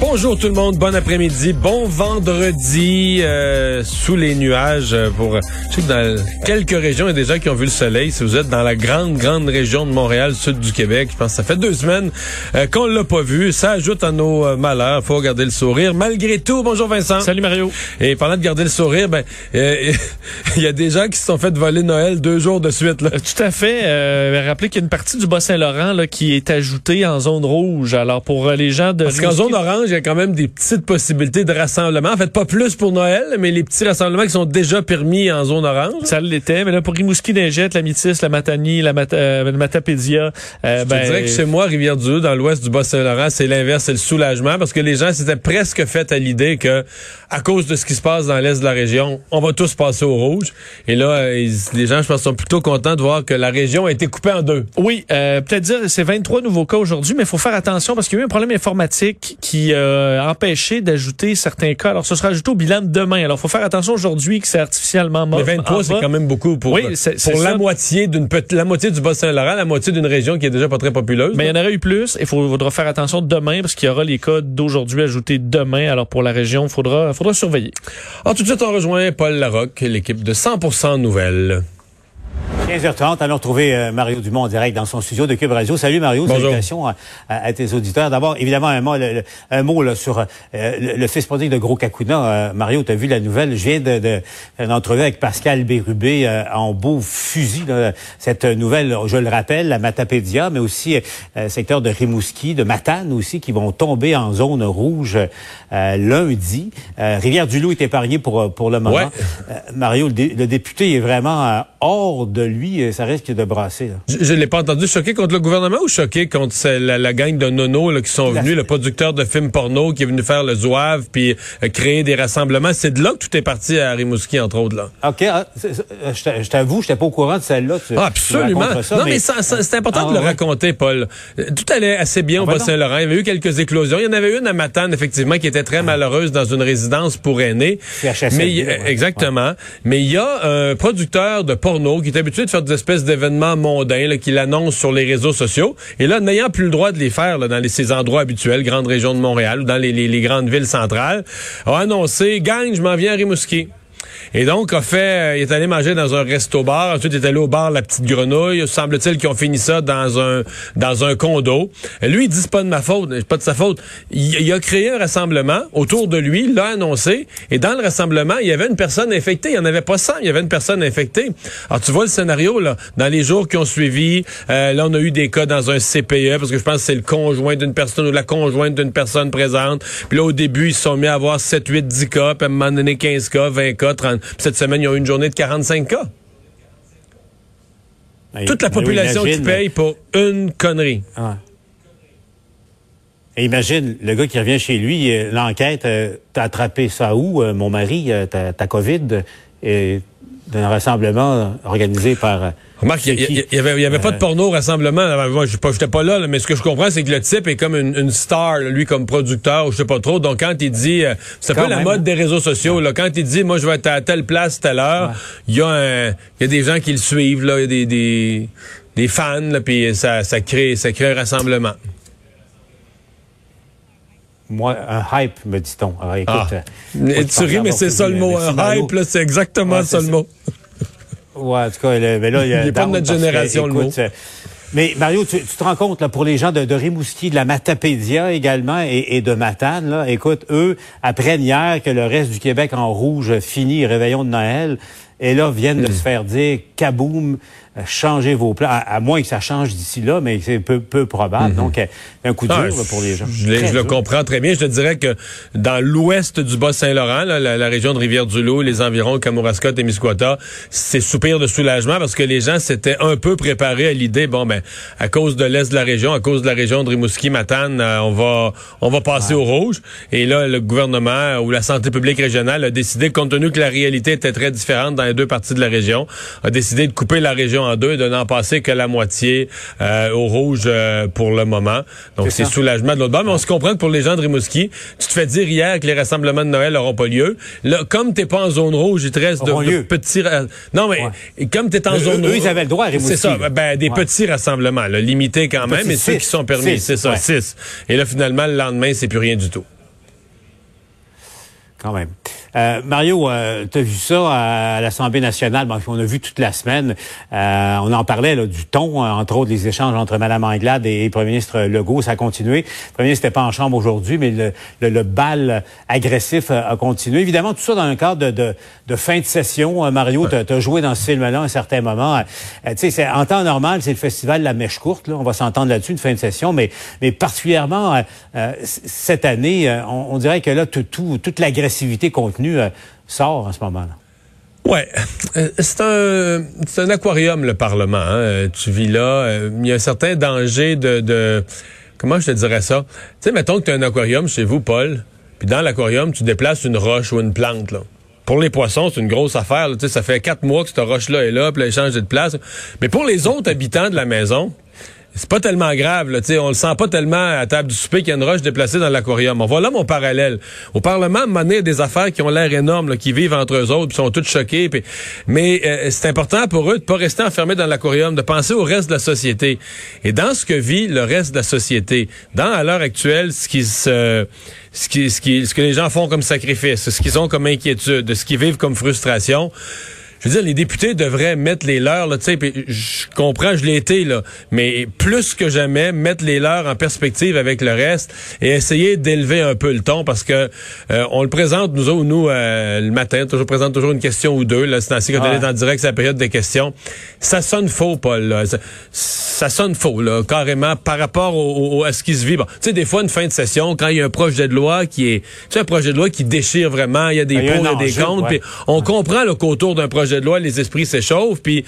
Bonjour tout le monde, bon après-midi, bon vendredi euh, sous les nuages euh, pour je sais que dans quelques régions il y a des gens qui ont vu le soleil. Si vous êtes dans la grande grande région de Montréal, sud du Québec, je pense que ça fait deux semaines euh, qu'on l'a pas vu. Ça ajoute à nos euh, malheurs. Faut garder le sourire malgré tout. Bonjour Vincent. Salut Mario. Et parlant de garder le sourire, ben il y a des gens qui se sont fait voler Noël deux jours de suite. Là. Tout à fait. Euh, rappelez qu'il y a une partie du Bas-Saint-Laurent là qui est ajoutée en zone rouge. Alors pour les gens de parce qu'en zone orange il y a quand même des petites possibilités de rassemblement. En fait, pas plus pour Noël, mais les petits rassemblements qui sont déjà permis en zone orange. Ça l'était, mais là, pour Rimouski, Lingette, la Métis, la Matanie, la Mat euh, Matapédia... Euh, ben, dirais que chez moi, Rivière-du-Loup, dans l'ouest du Bas-Saint-Laurent, c'est l'inverse, c'est le soulagement, parce que les gens s'étaient presque fait à l'idée que, à cause de ce qui se passe dans l'est de la région, on va tous passer au rouge. Et là, euh, les gens, je pense, sont plutôt contents de voir que la région a été coupée en deux. Oui, euh, peut-être dire, c'est 23 nouveaux cas aujourd'hui, mais il faut faire attention parce qu'il y a eu un problème informatique qui euh, empêché d'ajouter certains cas. Alors, ce sera ajouté au bilan de demain. Alors, il faut faire attention aujourd'hui que c'est artificiellement mort. Mais 23, c'est quand même beaucoup pour, oui, pour la moitié d'une la moitié du Bas-Saint-Laurent, la moitié d'une région qui est déjà pas très populeuse. Mais il y en aurait eu plus. Il faudra faire attention demain parce qu'il y aura les cas d'aujourd'hui ajoutés demain. Alors, pour la région, il faudra, faudra surveiller. Alors, tout de suite, on rejoint Paul Larocque, l'équipe de 100% Nouvelles. 15h30, allons retrouver euh, Mario Dumont en direct dans son studio de Cube Radio. Salut Mario, Bonjour. salutations à, à, tes auditeurs. D'abord, évidemment, un mot, le, un mot là, sur euh, le, le, fils prodigue de Gros Cacuna. Euh, Mario, tu as vu la nouvelle? Je viens de, de entrevue avec Pascal Bérubé en beau fusil. Là. Cette nouvelle, je le rappelle, la Matapédia, mais aussi secteur de Rimouski, de Matane aussi, qui vont tomber en zone rouge lundi. Rivière-du-Loup est épargné pour, pour le moment. Ouais. Mario, le, le, député est vraiment hors de lui, euh, ça risque de brasser. Là. Je ne l'ai pas entendu. Choqué contre le gouvernement ou choqué contre la, la gang de nono là, qui sont venus, le producteur de films porno qui est venu faire le zouave puis euh, créer des rassemblements. C'est de là que tout est parti à Rimouski, entre autres. Là. OK. Ah, je t'avoue, je n'étais pas au courant de celle-là. Ah, absolument. Ça, non, mais, mais c'est important ah, de le ouais. raconter, Paul. Tout allait assez bien au Bas-Saint-Laurent. Il y avait eu quelques éclosions. Il y en avait une à Matane, effectivement, qui était très malheureuse dans une résidence pour aînés. mais, ouais. Exactement. Mais il y a un producteur de porno qui est habitué de faire des espèces d'événements mondains qu'il annonce sur les réseaux sociaux. Et là, n'ayant plus le droit de les faire dans les, ces endroits habituels, grande région de Montréal ou dans les, les, grandes villes centrales, a annoncé, gang, je m'en viens à Rimouski. Et donc, a fait, euh, il est allé manger dans un resto-bar. Ensuite, il est allé au bar La Petite Grenouille. Semble-t-il qu'ils ont fini ça dans un dans un condo. Lui, il dit c'est pas de ma faute, c'est pas de sa faute. Il, a créé un rassemblement autour de lui, l'a annoncé. Et dans le rassemblement, il y avait une personne infectée. Il n'y en avait pas 100, il y avait une personne infectée. Alors, tu vois le scénario, là. Dans les jours qui ont suivi, euh, là, on a eu des cas dans un CPE, parce que je pense que c'est le conjoint d'une personne ou la conjointe d'une personne présente. Puis là, au début, ils se sont mis à avoir 7, 8, 10 cas, puis à un moment donné, 15 cas, 20 cas, 30 cette semaine, ils ont eu une journée de 45 cas. Ben, Toute la population ben imagine, qui paye pour une connerie. Ah. Et imagine, le gars qui revient chez lui, l'enquête, euh, t'as attrapé ça où, euh, mon mari, euh, ta COVID, et d'un rassemblement organisé par... Remarque, il y, avait, y avait pas de porno au rassemblement. Moi, je n'étais pas là, mais ce que je comprends, c'est que le type est comme une, une star, lui, comme producteur, ou je sais pas trop. Donc, quand il dit, euh, c'est un peu la mode des réseaux sociaux. Là, quand il dit, moi, je vais être à telle place, telle heure, il y, a y a des gens qui le suivent, là, y a des, des, des fans, là, puis ça, ça crée, ça crée un rassemblement. Moi, un hype, me dit-on. Alors, écoute, ah. euh, tu ris, mais c'est ça le mot. Un hype, là, c'est exactement ouais, ça le mot. Ouais, en tout cas, mais là, il y a. Il n'est pas de notre génération, que, le écoute, mot. Mais Mario, tu, tu, te rends compte là pour les gens de, de Rimouski, de la Matapédia également et, et, de Matane, là, écoute, eux apprennent hier que le reste du Québec en rouge finit réveillon de Noël. Et là viennent de se faire dire kaboum, euh, changez vos plans, à, à moins que ça change d'ici là, mais c'est peu, peu probable. Donc, euh, un coup dur Ah, là, pour les gens. Je, le dur. comprends très bien. Je te dirais que dans l'ouest du Bas-Saint-Laurent, la, la région de Rivière-du-Loup, les environs, Kamouraska, Témiscouata, c'est soupir de soulagement parce que les gens s'étaient un peu préparés à l'idée, bon, ben, à cause de l'est de la région, à cause de la région de Rimouski, Matane, euh, on va, on va passer au rouge. Et là, le gouvernement ou la santé publique régionale a décidé, compte tenu que la réalité était très différente dans les deux parties de la région, a décidé de couper la région en deux et de n'en passer que la moitié euh, au rouge euh, pour le moment. Donc, C'est soulagement de l'autre bord. Mais on se comprend que pour les gens de Rimouski, tu te fais dire hier que les rassemblements de Noël n'auront pas lieu. Là, comme t'es pas en zone rouge, il te reste de, petits... ra- Non, mais comme t'es en zone eux, rouge... ils avaient le droit à Rimouski, C'est ça, ben, des Ouais. petits rassemblements, là, limités quand même, mais ceux six. qui sont permis, c'est ça, ouais. six. Et là, finalement, le lendemain, c'est plus rien du tout. Quand même. Euh, Mario, euh, tu as vu ça à l'Assemblée nationale, bon, on a vu toute la semaine. Euh, on en parlait là, du ton, euh, entre autres les échanges entre Mme Anglade et le premier ministre Legault, ça a continué. Le premier ministre n'était pas en chambre aujourd'hui, mais le, le, le bal agressif a, a continué. Évidemment, tout ça dans un cadre de, de, de fin de session. Euh, Mario, tu as joué dans ce film-là à un certain moment. Euh, tu sais, c'est- en temps normal, c'est le festival de la mèche courte. Là. On va s'entendre là-dessus, une fin de session, mais, mais particulièrement euh, euh, cette année, euh, on, on dirait que là, tout, tout- toute l'agressivité contenue euh, sort en ce. Ouais, Euh, c'est un c'est un aquarium le Parlement. hein. Euh, Tu vis là, il y a un certain danger de, comment je te dirais ça? Tu sais, mettons que tu as un aquarium chez vous, Paul, puis dans l'aquarium tu déplaces une roche ou une plante là. Pour les poissons, c'est une grosse affaire. là. Tu sais, ça fait quatre mois que cette roche-là est là, puis là, elle change de place. Mais pour les autres habitants de la maison, c'est pas tellement grave, là, on le sent pas tellement à table du souper qu'il y a une roche déplacée dans l'aquarium. On voit là mon parallèle. Au Parlement, à un donné, il y a des affaires qui ont l'air énormes, là, qui vivent entre eux autres, puis sont toutes choquées. puis- Mais euh, c'est important pour eux de pas rester enfermés dans l'aquarium, de penser au reste de la société. Et dans ce que vit le reste de la société, dans à l'heure actuelle, ce qui se ce qui, ce qui, ce que les gens font comme sacrifice, ce qu'ils ont comme inquiétude, ce qu'ils vivent comme frustration je veux dire, les députés devraient mettre les leurs, là, tu sais, je comprends, je l'ai été, là, mais plus que jamais, mettre les leurs en perspective avec le reste et essayer d'élever un peu le ton parce que euh, on le présente, nous autres, nous, euh, le matin, toujours présente toujours une question ou deux, là, c'est ainsi quand on Ouais. est en direct, c'est la période des questions. Ça sonne faux, Paul, là. Ça, ça sonne faux, là, carrément, par rapport au, au- à ce qui se vit. Bon, tu sais, des fois, une fin de session, quand il y a un projet de loi qui est, tu sais, un projet de loi qui déchire vraiment, il y a des Il y a pour des contre, ouais. puis on comprend là, qu'autour d'un projet de loi, les esprits s'échauffent, puis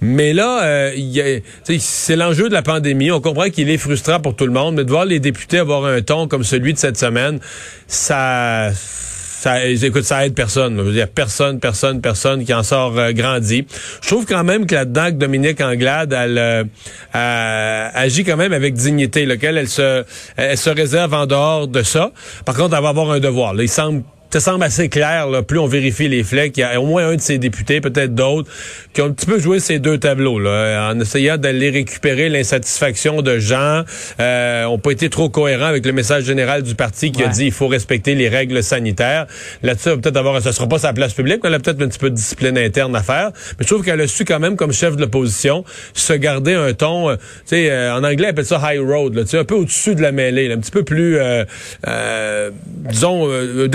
mais là, euh, c'est l'enjeu de la pandémie. On comprend qu'il est frustrant pour tout le monde, mais de voir les députés avoir un ton comme celui de cette semaine, ça, ça, ça aide personne. Il y a personne, personne, personne qui en sort euh, grandi. Je trouve quand même que là-dedans, que Dominique Anglade, elle, euh, agit quand même avec dignité, lequel elle se, elle se réserve en dehors de ça. Par contre, elle va avoir un devoir. Il semble ça semble assez clair, là, plus on vérifie les flèches, qu'il y a au moins un de ces députés, peut-être d'autres, qui ont un petit peu joué ces deux tableaux, là, en essayant d'aller récupérer l'insatisfaction de gens, euh, ont pas été trop cohérents avec le message général du parti qui a dit il faut respecter les règles sanitaires. Là-dessus, peut-être avoir, ça sera pas sa place publique, mais elle a peut-être un petit peu de discipline interne à faire. Mais je trouve qu'elle a su quand même, comme chef de l'opposition, se garder un ton, euh, tu sais, euh, en anglais, elle appelle ça high road, là, tu sais, un peu au-dessus de la mêlée, là, un petit peu plus, euh, euh, disons, euh,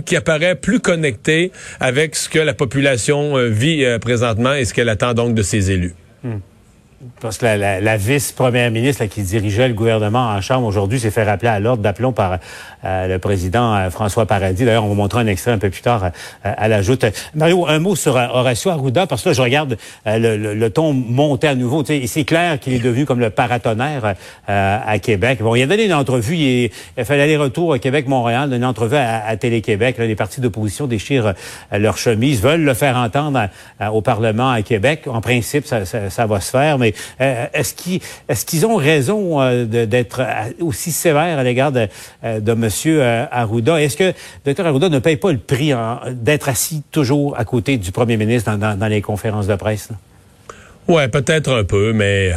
qui apparaît plus connecté avec ce que la population euh, vit euh, présentement et ce qu'elle attend donc de ses élus. Parce que la, la- la vice-première ministre là, qui dirigeait le gouvernement en chambre aujourd'hui s'est fait rappeler à l'ordre d'aplomb par euh, le président euh, François Paradis. D'ailleurs, on va montrer un extrait un peu plus tard euh, à la joute. Mario, un mot sur euh, Horacio Arruda, parce que là, je regarde euh, le, le- le ton monter à nouveau. C'est clair qu'il est devenu comme le paratonnerre à Québec. Bon, il a donné une entrevue, il, a fait l'aller-retour à Québec-Montréal, une entrevue à, à Télé-Québec. Les partis d'opposition déchirent euh, leur chemise, veulent le faire entendre au Parlement à Québec. En principe, ça, ça- ça va se faire, mais euh, est-ce qu'ils ont raison euh, d'être euh, aussi sévères à l'égard de, M. Arruda? Est-ce que Dr Arruda ne paye pas le prix d'être assis toujours à côté du premier ministre dans, les conférences de presse? Ouais, peut-être un peu, mais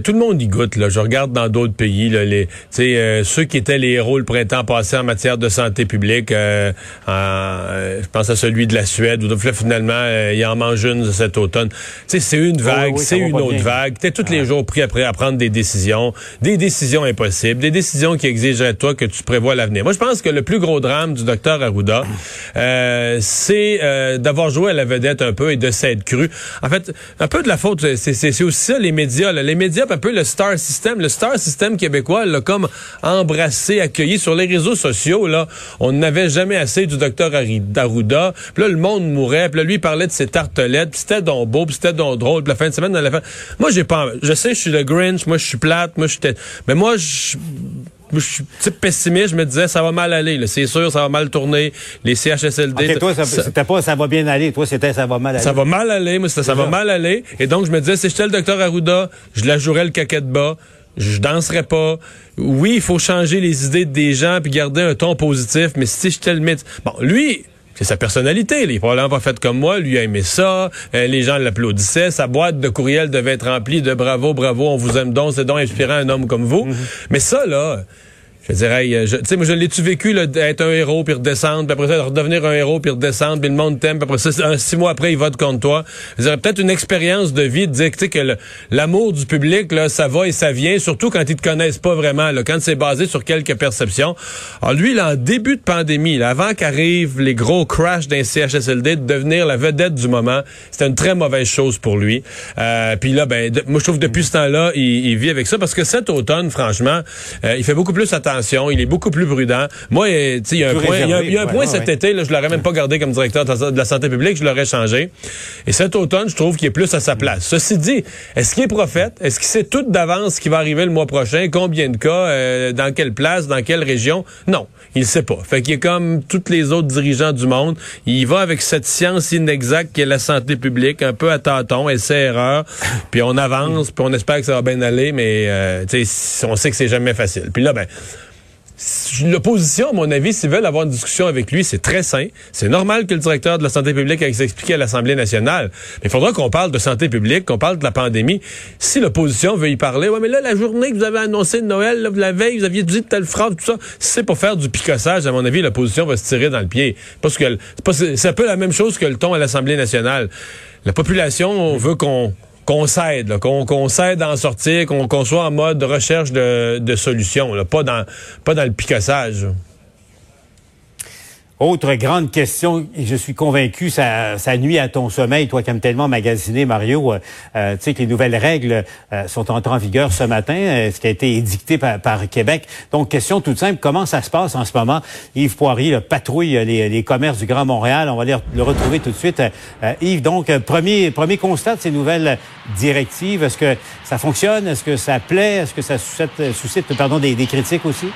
tout le monde y goûte. Là. Je regarde dans d'autres pays, là, les, euh, ceux qui étaient les héros le printemps passé en matière de santé publique. Euh, euh, je pense à celui de la Suède, où là, finalement, euh, il en mange une cet automne. C'est une vague, c'est une autre vague. T'es tous les jours pris après à prendre des décisions, des décisions impossibles, des décisions qui exigeraient toi que tu prévois l'avenir. Moi, je pense que le plus gros drame du docteur Arruda, c'est d'avoir joué à la vedette un peu et de s'être cru. En fait, un peu de la faute, c'est aussi ça, les médias. Là. Les médias un peu le star system. Le star system québécois l'a comme embrassé, accueilli sur les réseaux sociaux. Là, on n'avait jamais assez du docteur Arruda. Puis là, le monde mourait. Puis là, lui, il parlait de ses tartelettes. Puis c'était donc beau. Puis c'était donc drôle. Puis la fin de semaine, dans la fin... Moi, j'ai pas... Je sais, je suis le Grinch. Moi, je suis plate. Moi, j'étais... Mais moi, je je suis type pessimiste, je me disais ça va mal aller, c'est sûr, ça va mal tourner, les CHSLD. Okay, toi, c'était pas ça va bien aller, toi c'était ça va mal aller. Ça va mal aller, moi c'était ça va mal aller, et donc je me disais si j'étais le docteur Arruda, je la jouerais le caquet de bas, je danserais pas. Oui, il faut changer les idées des gens puis garder un ton positif, mais si j'étais le mythe. Bon, lui, c'est sa personnalité. Il est probablement pas fait comme moi. Lui a aimé ça. Euh, les gens l'applaudissaient. Sa boîte de courriel devait être remplie de bravo, bravo, on vous aime donc, c'est donc inspirant un homme comme vous. Mhm. Mais ça, là, je dirais, tu sais, moi, je l'ai-tu vécu, là, d'être un héros, puis redescendre, puis après ça, de redevenir un héros, puis redescendre, puis le monde t'aime, puis après ça, six mois après, il vote contre toi. Je dirais peut-être une expérience de vie de dire, tu sais, que l'amour du public, là, ça va et ça vient, surtout quand ils te connaissent pas vraiment, là, quand c'est basé sur quelques perceptions. Alors, lui, là, en début de pandémie, là, avant qu'arrivent les gros crashs d'un CHSLD, de devenir la vedette du moment, c'était une très mauvaise chose pour lui. Euh, puis là, ben, moi, je trouve depuis ce temps-là, il, vit avec ça, parce que cet automne, franchement, euh, il fait beaucoup plus attention il est beaucoup plus prudent. Moi, il y a un point, y a, un point cet été, là, je l'aurais même pas gardé comme directeur de la santé publique, je l'aurais changé. Et cet automne, je trouve qu'il est plus à sa place. Ceci dit, est-ce qu'il est prophète? Est-ce qu'il sait tout d'avance ce qui va arriver le mois prochain? Combien de cas? Euh, dans quelle place? Dans quelle région? Non, il sait pas. Fait qu'il est comme tous les autres dirigeants du monde. Il va avec cette science inexacte qui est la santé publique, un peu à tâtons, essai-erreur. Puis on avance, puis on espère que ça va bien aller, mais euh, on sait que c'est jamais facile. Puis là, ben, L'opposition, à mon avis, s'ils veulent avoir une discussion avec lui, c'est très sain. C'est normal que le directeur de la santé publique aille s'expliquer à l'Assemblée nationale. Mais il faudra qu'on parle de santé publique, qu'on parle de la pandémie. Si l'opposition veut y parler, ouais, mais là, la journée que vous avez annoncé de Noël, là, la veille, vous aviez dit telle phrase, tout ça. C'est pour faire du picossage, à mon avis, l'opposition va se tirer dans le pied. Parce que c'est un peu la même chose que le ton à l'Assemblée nationale. La population, on veut qu'on qu'on s'aide, qu'on s'aide à en sortir, qu'on soit en mode recherche de, de solutions, pas, dans, pas dans le picassage. Autre grande question, je suis convaincu, ça, ça nuit à ton sommeil, toi qui aimes tellement magasiner, Mario. Euh, euh, tu sais que les nouvelles règles euh, sont entrées en vigueur ce matin, ce qui a été édicté par, Québec. Donc, question toute simple, comment ça se passe en ce moment? Yves Poirier patrouille les, commerces du Grand Montréal. On va le, retrouver tout de suite. Yves, donc, premier, premier constat de ces nouvelles directives. Est-ce que ça fonctionne? Est-ce que ça plaît? Est-ce que ça suscite, suscite pardon, des critiques aussi?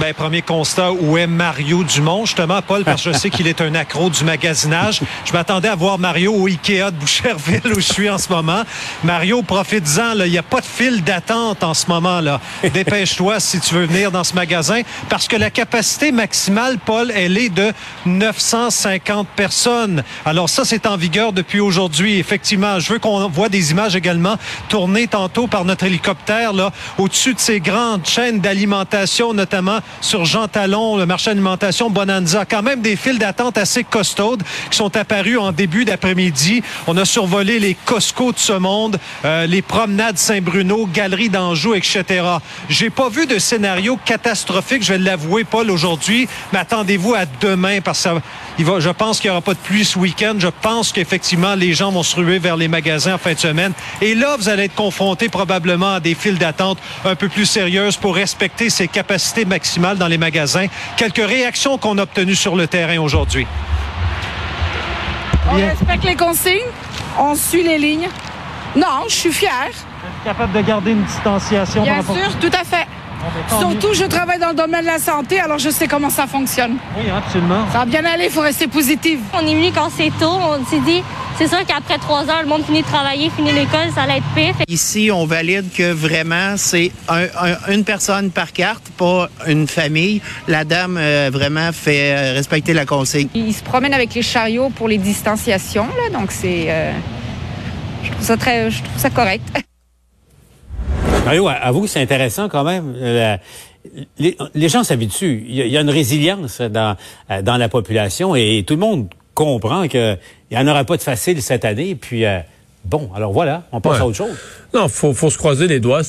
Ben, premier constat, où est Mario Dumont? Justement, Paul, parce que je sais qu'il est un accro du magasinage. Je m'attendais à voir Mario au Ikea de Boucherville, où je suis en ce moment. Mario, profite-en, il n'y a pas de file d'attente en ce moment. là. Dépêche-toi si tu veux venir dans ce magasin, parce que la capacité maximale, Paul, elle est de 950 personnes. Alors ça, c'est en vigueur depuis aujourd'hui. Effectivement, je veux qu'on voit des images également tournées tantôt par notre hélicoptère, là, au-dessus de ces grandes chaînes d'alimentation, notamment sur Jean Talon, le marché d'alimentation Bonanza. Quand même des files d'attente assez costaudes qui sont apparues en début d'après-midi. On a survolé les Costco de ce monde, euh, les promenades Saint-Bruno, Galerie d'Anjou, etc. J'ai pas vu de scénario catastrophique, je vais l'avouer, Paul, aujourd'hui, mais attendez-vous à demain parce que je pense qu'il n'y aura pas de pluie ce week-end. Je pense qu'effectivement, les gens vont se ruer vers les magasins en fin de semaine. Et là, vous allez être confronté probablement à des files d'attente un peu plus sérieuses pour respecter ces capacités maximales dans les magasins. Quelques réactions qu'on a obtenues sur le terrain aujourd'hui. On respecte les consignes, on suit les lignes. Non, je suis fière. capable de garder une distanciation? Bien sûr, tout à fait. Surtout, je travaille dans le domaine de la santé, alors je sais comment ça fonctionne. Oui, absolument. Ça va bien aller, il faut rester positif. On est venu quand c'est tôt, on s'est dit, c'est sûr qu'après trois heures, le monde finit de travailler, finit l'école, ça allait être pire. Ici, on valide que vraiment, c'est une personne par carte, pas une famille. La dame, euh, vraiment, fait euh, respecter la consigne. Ils se promènent avec les chariots pour les distanciations, là, donc c'est... Euh, je trouve ça très... Je trouve ça correct. Mario, avoue que c'est intéressant quand même. Euh, les, les, gens s'habituent. Il, y a une résilience dans, dans la population et tout le monde comprend qu'il n'y en aura pas de facile cette année. Puis, euh, bon, alors voilà, on passe à autre chose. Non, faut, faut se croiser les doigts.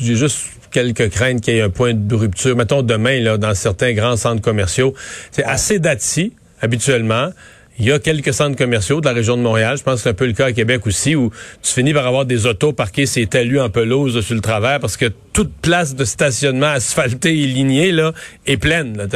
J'ai juste quelques craintes qu'il y ait un point de rupture. Mettons demain, là, dans certains grands centres commerciaux, c'est assez dati, habituellement. Il y a quelques centres commerciaux de la région de Montréal. Je pense que c'est un peu le cas à Québec aussi, où tu finis par avoir des autos parquées ces talus en pelouse sur le travers parce que toute place de stationnement asphaltée et lignée là, est pleine. Là,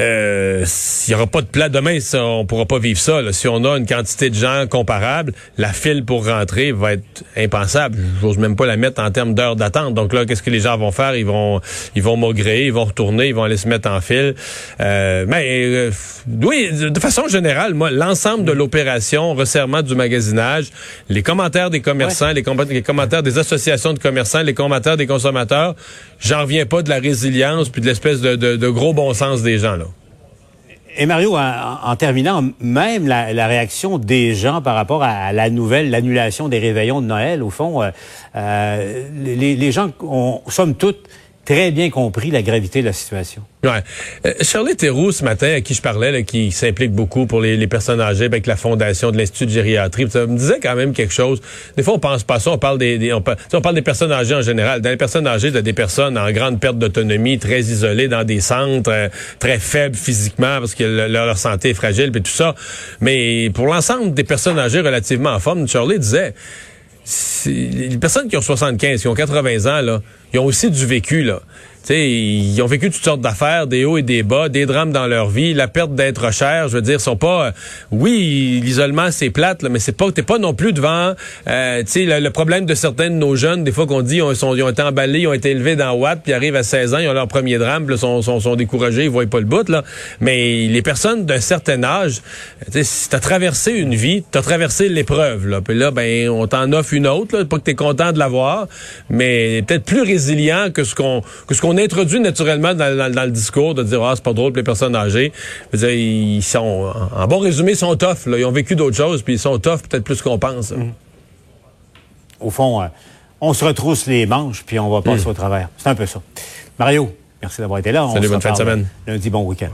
euh, s'il n'y aura pas de plat demain, ça, on pourra pas vivre ça. Si on a une quantité de gens comparable, la file pour rentrer va être impensable. J'ose même pas la mettre en termes d'heures d'attente. Donc là, qu'est-ce que les gens vont faire? Ils vont, ils vont maugréer, ils vont retourner, ils vont aller se mettre en file. Euh, mais euh, oui, de façon générale, moi, l'ensemble de l'opération resserrement du magasinage, les commentaires des commerçants, les, les, commentaires des associations de commerçants, les commentaires des consommateurs, j'en reviens pas de la résilience puis de l'espèce de, de, de gros bon sens des gens là. Et Mario, en, terminant, même la, réaction des gens par rapport à, la nouvelle, l'annulation des réveillons de Noël, au fond, euh, euh, les, gens ont, somme toute, très bien compris la gravité de la situation. Ouais. Euh, Charlie Théroux, ce matin, à qui je parlais, qui s'implique beaucoup pour les, personnes âgées avec la fondation de l'Institut de gériatrie, ça me disait quand même quelque chose. Des fois, on pense pas ça, on parle des, on, parle, des personnes âgées en général. Dans les personnes âgées, il des personnes en grande perte d'autonomie, très isolées dans des centres, euh, très faibles physiquement parce que leur santé est fragile, et tout ça. Mais pour l'ensemble des personnes âgées relativement en forme, Charlie disait les personnes qui ont 75, qui ont 80 ans, là, ils ont aussi du vécu, là ils ont vécu toutes sortes d'affaires, des hauts et des bas, des drames dans leur vie, la perte d'être cher, je veux dire, sont pas. Euh, oui, l'isolement c'est plate, là, mais c'est pas, t'es pas non plus devant. Euh, tu sais, le, problème de certains de nos jeunes, des fois qu'on dit, ils, ont été emballés, ils ont été élevés dans Watt, puis arrivent à 16 ans, ils ont leur premier drame, puis là, sont, sont, sont découragés, ils voient pas le bout là. Mais les personnes d'un certain âge, tu si t'as traversé une vie, t'as traversé l'épreuve, là, puis là, ben, on t'en offre une autre, là, pas que t'es content de l'avoir, mais peut-être plus résilient que ce qu'on que ce qu'on introduit naturellement dans, le discours de dire ah c'est pas drôle pour les personnes âgées. ils sont en bon résumé ils sont tough là. ils ont vécu d'autres choses puis ils sont tough peut-être plus qu'on pense. Mm. Au fond, euh, on se retrousse les manches puis on va passer mm. au travers. C'est un peu ça. Mario, merci d'avoir été là. Salut, bonne fin de semaine. Lundi, bon week-end.